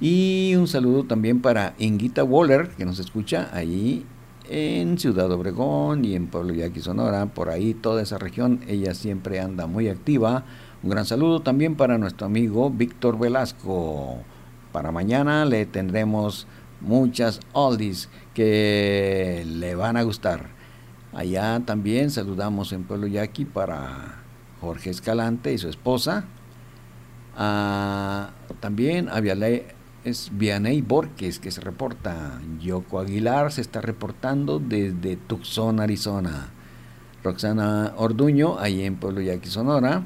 Y un saludo también para Inguita Waller, que nos escucha ahí en Ciudad Obregón y en Pueblo Yaqui, Sonora, por ahí toda esa región, ella siempre anda muy activa. Un gran saludo también para nuestro amigo Víctor Velasco. Para mañana le tendremos muchas oldies que le van a gustar. Allá también saludamos en Pueblo Yaqui para Jorge Escalante y su esposa. Ah, también a Viale- es Vianey Borges que se reporta. Yoko Aguilar se está reportando desde Tucson, Arizona. Roxana Orduño, ahí en Pueblo Yaqui, Sonora.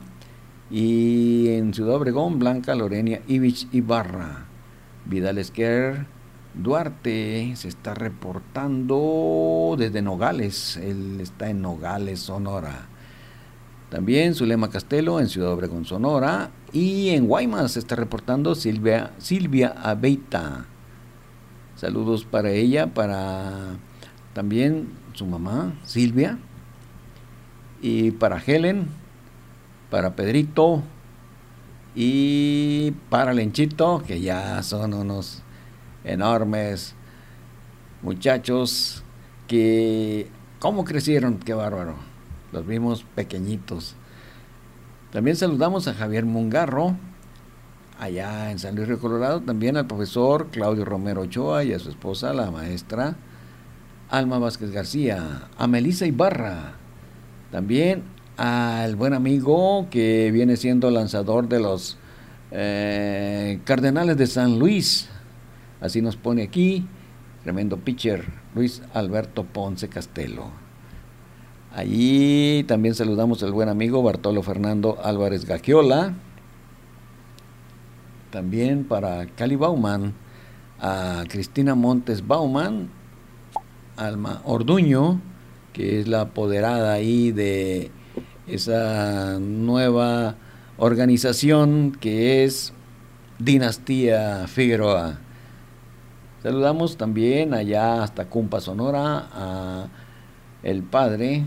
Y en Ciudad Obregón, Blanca Lorenia Ivich Ibarra. Vidal Esquer Duarte se está reportando desde Nogales. Él está en Nogales, Sonora. También Zulema Castelo en Ciudad Obregón, Sonora. Y en Guaymas se está reportando Silvia, Silvia Abeita. Saludos para ella, para también su mamá, Silvia. Y para Helen, para Pedrito y para Lenchito, que ya son unos enormes muchachos que, ¿cómo crecieron? Qué bárbaro. Los vimos pequeñitos. También saludamos a Javier Mungarro, allá en San Luis Río Colorado, también al profesor Claudio Romero Ochoa y a su esposa, la maestra Alma Vázquez García, a Melissa Ibarra, también al buen amigo que viene siendo lanzador de los eh, Cardenales de San Luis, así nos pone aquí, tremendo pitcher, Luis Alberto Ponce Castelo. Allí también saludamos al buen amigo Bartolo Fernando Álvarez Gagiola. También para Cali Bauman, a Cristina Montes Bauman, Alma Orduño, que es la apoderada ahí de esa nueva organización que es Dinastía Figueroa. Saludamos también allá hasta Cumpa, Sonora, a el padre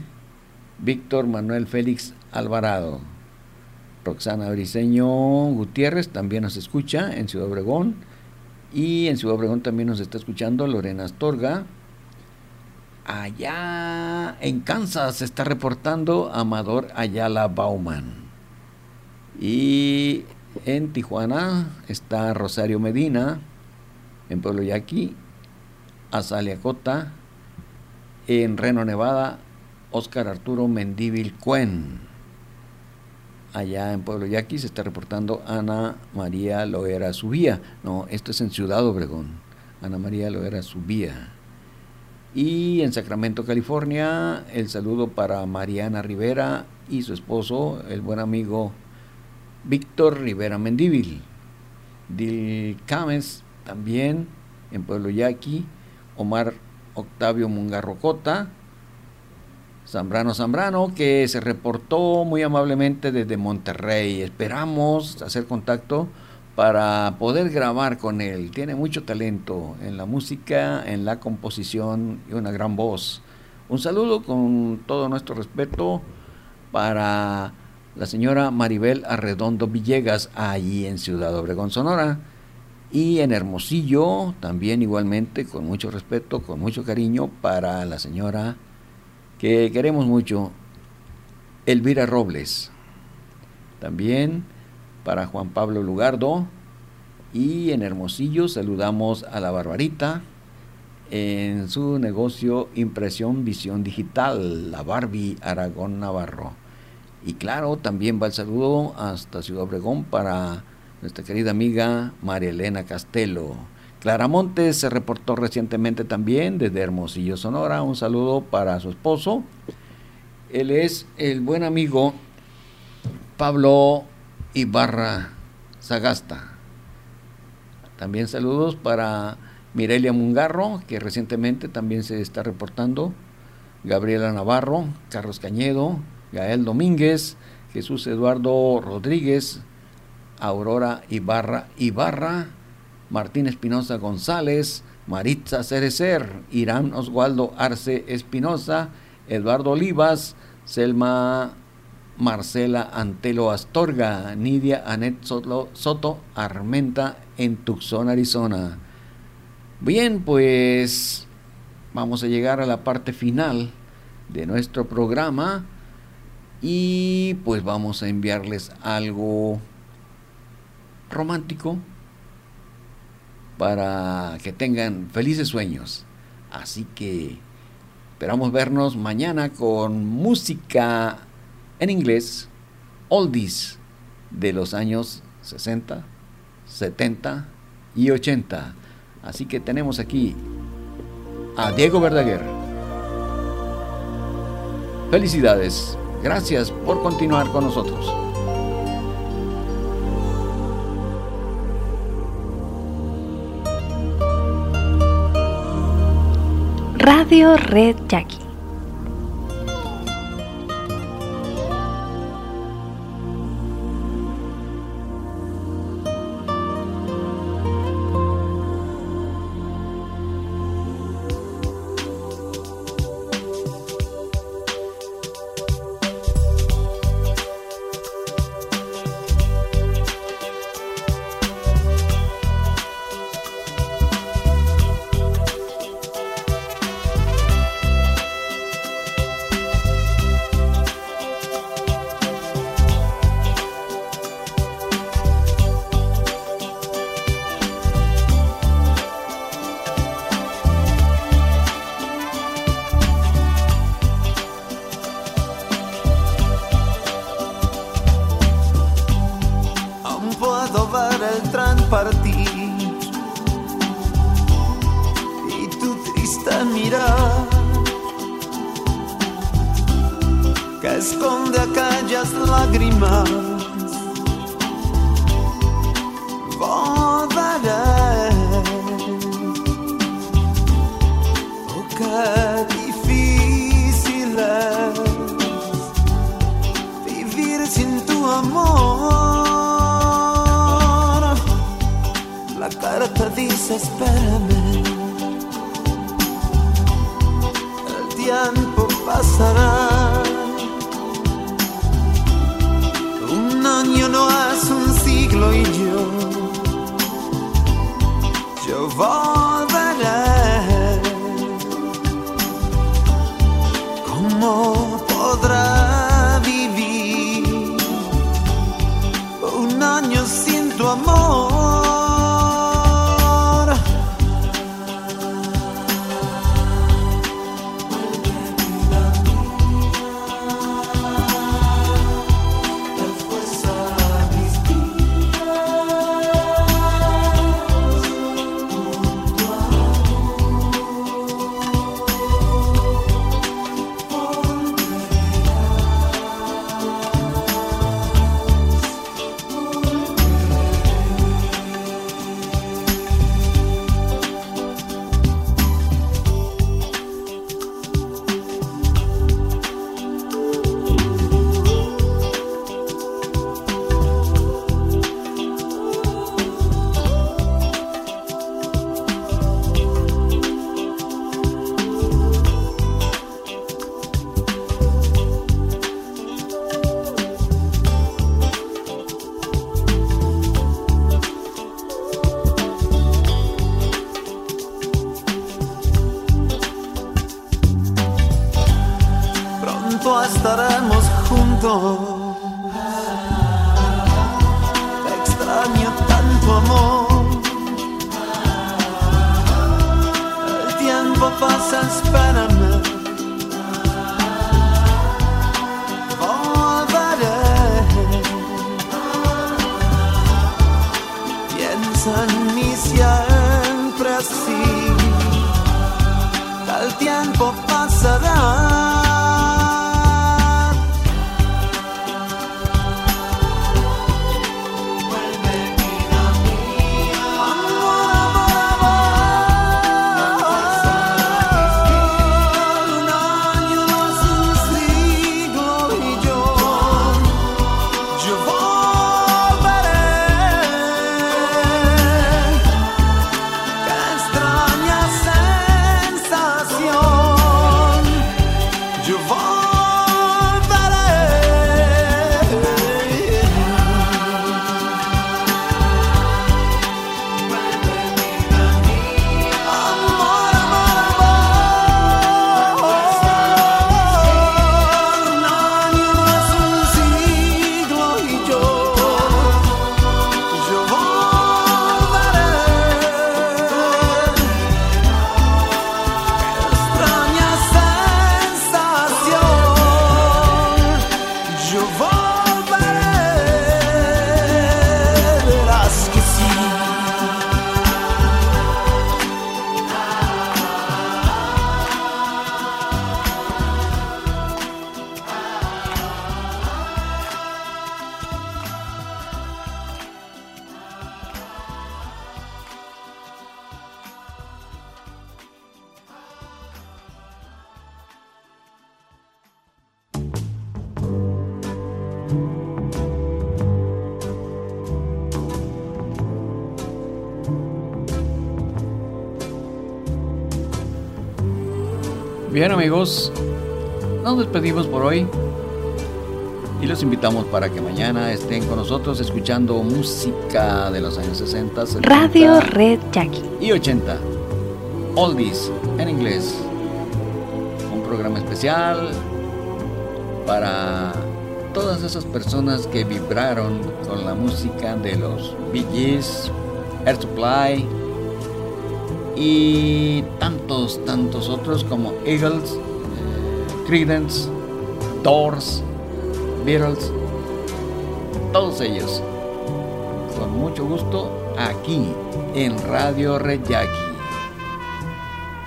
Víctor Manuel Félix Alvarado. Roxana Briseño Gutiérrez también nos escucha en Ciudad Obregón. Y en Ciudad Obregón también nos está escuchando Lorena Astorga. Allá en Kansas se está reportando Amador Ayala Bauman. Y en Tijuana está Rosario Medina. En Pueblo Yaqui, Azalia Cota. En Reno, Nevada, Oscar Arturo Mendívil Cuen. Allá en Pueblo Yaqui se está reportando Ana María Loera Subía. No, esto es en Ciudad Obregón. Ana María Loera Subía. Y en Sacramento, California, el saludo para Mariana Rivera y su esposo, el buen amigo Víctor Rivera Mendívil. Dil Cames también en Pueblo Yaqui. Omar Octavio Mungarrocota. Zambrano Zambrano, que se reportó muy amablemente desde Monterrey. Esperamos hacer contacto para poder grabar con él. Tiene mucho talento en la música, en la composición y una gran voz. Un saludo con todo nuestro respeto para la señora Maribel Arredondo Villegas, allí en Ciudad Obregón, Sonora. Y en Hermosillo, también igualmente, con mucho respeto, con mucho cariño, para la señora que queremos mucho, Elvira Robles. También para Juan Pablo Lugardo. Y en Hermosillo saludamos a la Barbarita en su negocio Impresión Visión Digital, la Barbie Aragón Navarro. Y claro, también va el saludo hasta Ciudad Obregón para nuestra querida amiga María Elena Castelo. Clara Montes se reportó recientemente también desde Hermosillo, Sonora. Un saludo para su esposo. Él es el buen amigo Pablo Ibarra Sagasta. También saludos para Mirelia Mungarro, que recientemente también se está reportando. Gabriela Navarro, Carlos Cañedo, Gael Domínguez, Jesús Eduardo Rodríguez, Aurora Ibarra Ibarra, Martín Espinosa González, Maritza Cerecer, Irán Oswaldo Arce Espinosa, Eduardo Olivas, Selma Marcela Antelo Astorga, Nidia Anet Soto, Armenta en Tucson, Arizona. Bien, pues vamos a llegar a la parte final de nuestro programa y pues vamos a enviarles algo romántico para que tengan felices sueños. Así que esperamos vernos mañana con música en inglés, oldies de los años 60, 70 y 80. Así que tenemos aquí a Diego Verdaguer. Felicidades. Gracias por continuar con nosotros. Radio Red Jackie. Bien amigos, nos despedimos por hoy y los invitamos para que mañana estén con nosotros escuchando música de los años 60, 70 Radio Red Jackie. y 80. Oldies en inglés. Un programa especial para todas esas personas que vibraron con la música de los Bee Gees, Air Supply y tantos, tantos otros como Eagles, Creedence, Doors, Beatles, todos ellos. Con mucho gusto aquí en Radio Red Jackie.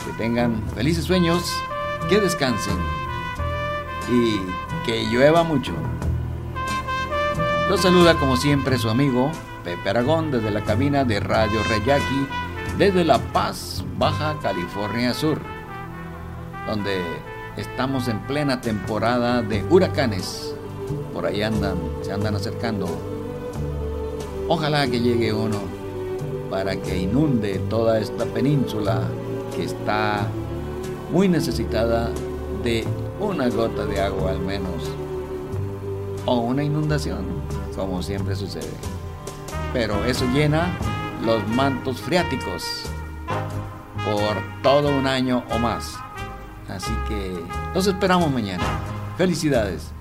Que tengan felices sueños, que descansen y que llueva mucho. Los saluda como siempre su amigo Pepe Aragón desde la cabina de Radio Red Jackie desde La Paz, Baja California Sur, donde estamos en plena temporada de huracanes. Por ahí andan, se andan acercando. Ojalá que llegue uno para que inunde toda esta península que está muy necesitada de una gota de agua al menos o una inundación, como siempre sucede. Pero eso llena los mantos freáticos por todo un año o más. Así que los esperamos mañana. Felicidades.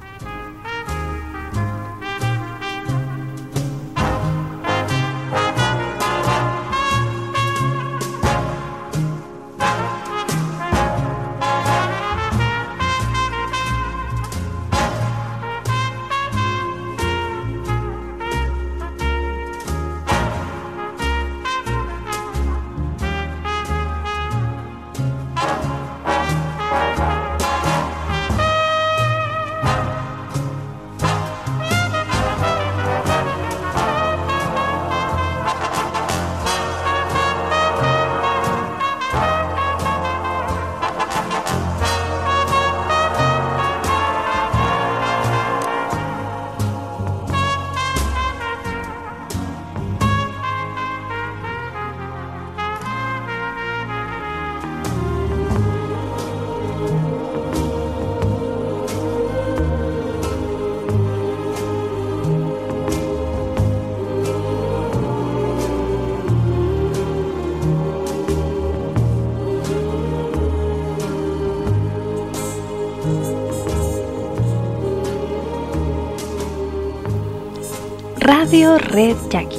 Red Jackie.